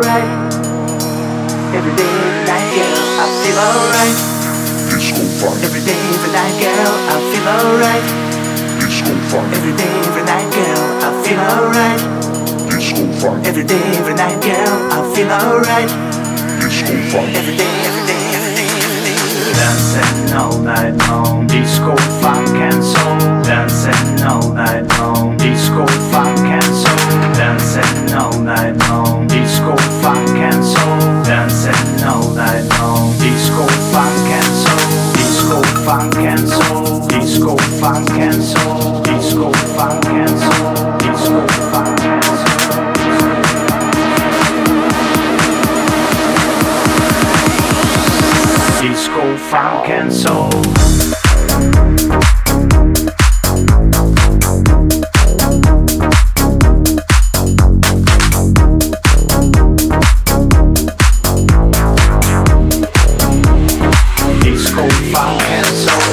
Every day, every night, girl, I feel alright. Disco funk, Every day, every night, girl, I feel alright. disco funk, Every day, every night, girl, I feel alright. disco funk, a night, girl, I feel alright. Every day, every day, every day, every day. Dancing all night long, disco, funk and soul. Dancing all night long, disco, disco, funk and. Dancing all night long, disco, funk and. Disco, funk and. Disco, funk and soul. Disco, funk and soul. Disco, funk and soul. Disco, funk and soul. funk and soul.